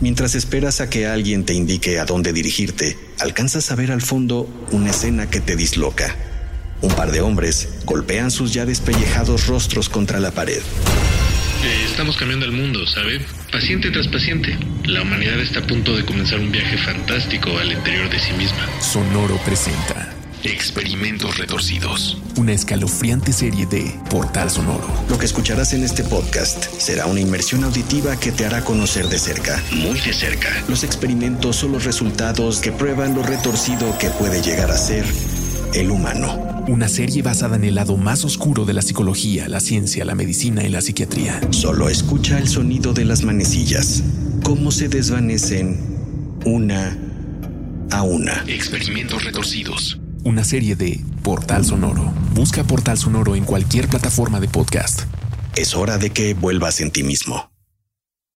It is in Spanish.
Mientras esperas a que alguien te indique a dónde dirigirte, alcanzas a ver al fondo una escena que te disloca. Un par de hombres golpean sus ya despellejados rostros contra la pared. Eh, estamos cambiando el mundo, ¿sabe? Paciente tras paciente. La humanidad está a punto de comenzar un viaje fantástico al interior de sí misma. Sonoro presenta Experimentos retorcidos. una escalofriante serie de Portal Sonoro. Lo que escucharás en este podcast será una inmersión auditiva que te hará conocer de cerca, muy de cerca, los experimentos o los resultados que prueban lo retorcido que puede llegar a ser el humano. Una serie basada en el lado más oscuro de la psicología, la ciencia, la medicina y la psiquiatría. Solo escucha el sonido de las manecillas, cómo se desvanecen una a una. Experimentos retorcidos. Una serie de Portal Sonoro. Busca Portal Sonoro en cualquier plataforma de podcast. Es hora de que vuelvas en ti mismo.